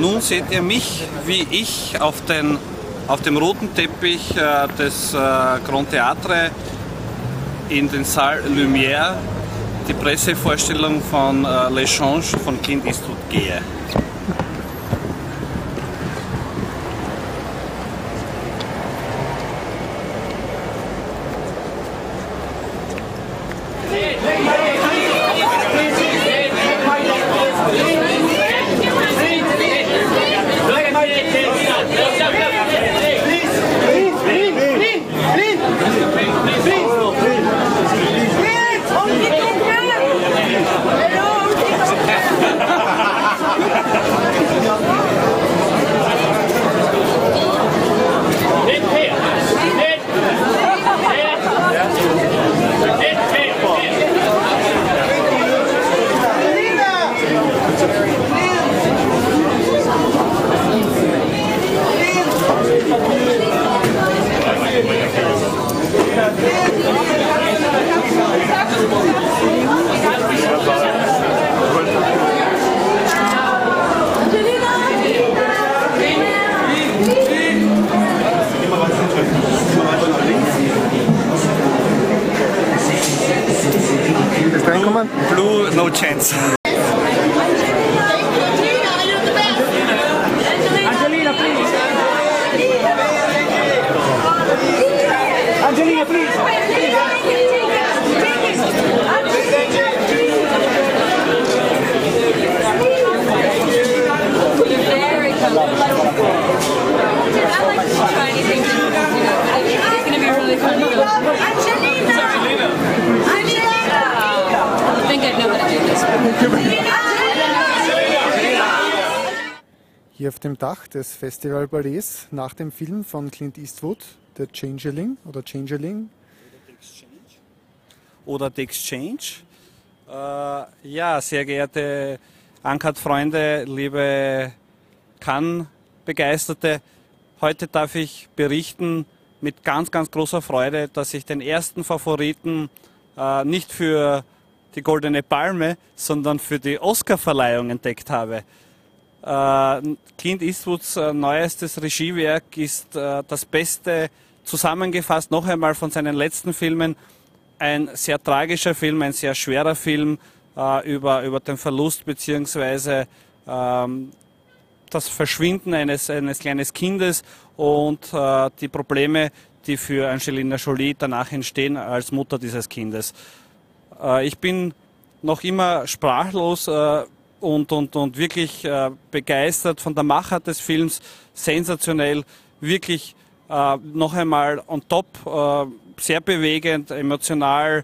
Nun seht ihr mich, wie ich auf, den, auf dem roten Teppich äh, des äh, Grand Theatre in den Saal Lumière die Pressevorstellung von äh, L'Echange von Clint Eastwood gehe. Ist No Chance. Angelina, please. Angelina, please. Hier auf dem Dach des Festival Ballets nach dem Film von Clint Eastwood, The Changeling oder Changeling. oder The Exchange. Äh, ja, sehr geehrte Ankert-Freunde, liebe Cannes-Begeisterte, heute darf ich berichten mit ganz, ganz großer Freude, dass ich den ersten Favoriten äh, nicht für die Goldene Palme, sondern für die Oscar-Verleihung entdeckt habe. Äh, Clint Eastwoods äh, neuestes Regiewerk ist äh, das Beste zusammengefasst noch einmal von seinen letzten Filmen. Ein sehr tragischer Film, ein sehr schwerer Film über, über den Verlust beziehungsweise ähm, das Verschwinden eines, eines kleinen Kindes und die Probleme, die für Angelina Jolie danach entstehen als Mutter dieses Kindes. Äh, ich bin noch immer sprachlos äh, und, und, und wirklich äh, begeistert von der Machart des Films. Sensationell, wirklich noch einmal on top, sehr bewegend, emotional,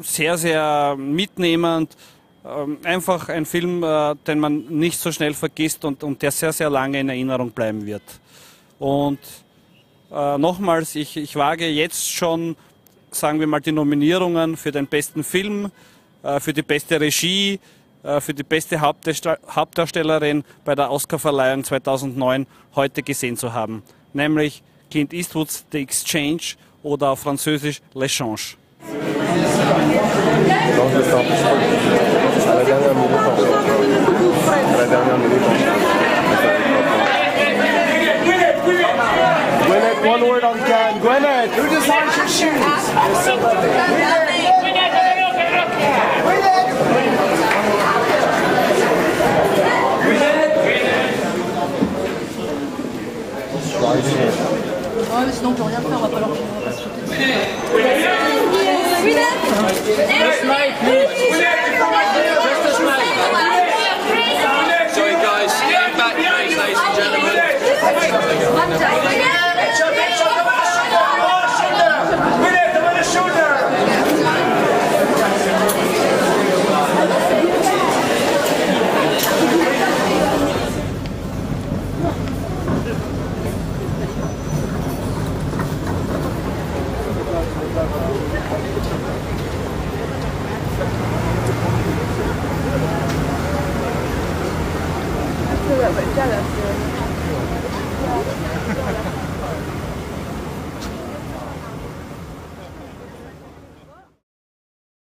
sehr, sehr mitnehmend. Ähm, einfach ein Film, den man nicht so schnell vergisst und, und der sehr, sehr lange in Erinnerung bleiben wird. Und nochmals, ich, ich wage jetzt schon, sagen wir mal, die Nominierungen für den besten Film, äh, für die beste Regie, äh, für die beste Hauptdarstell- Hauptdarstellerin bei der Oscarverleihung 2009 heute gesehen zu haben. Nämlich Clint Eastwoods The Exchange oder auf Französisch L'Echange. One word on Cannes. Gwyneth! Who designs your shoes? Ouais, mais sinon, on peut rien faire, on va pas leur on va pas se Yeah, that's good. Yeah, that's good.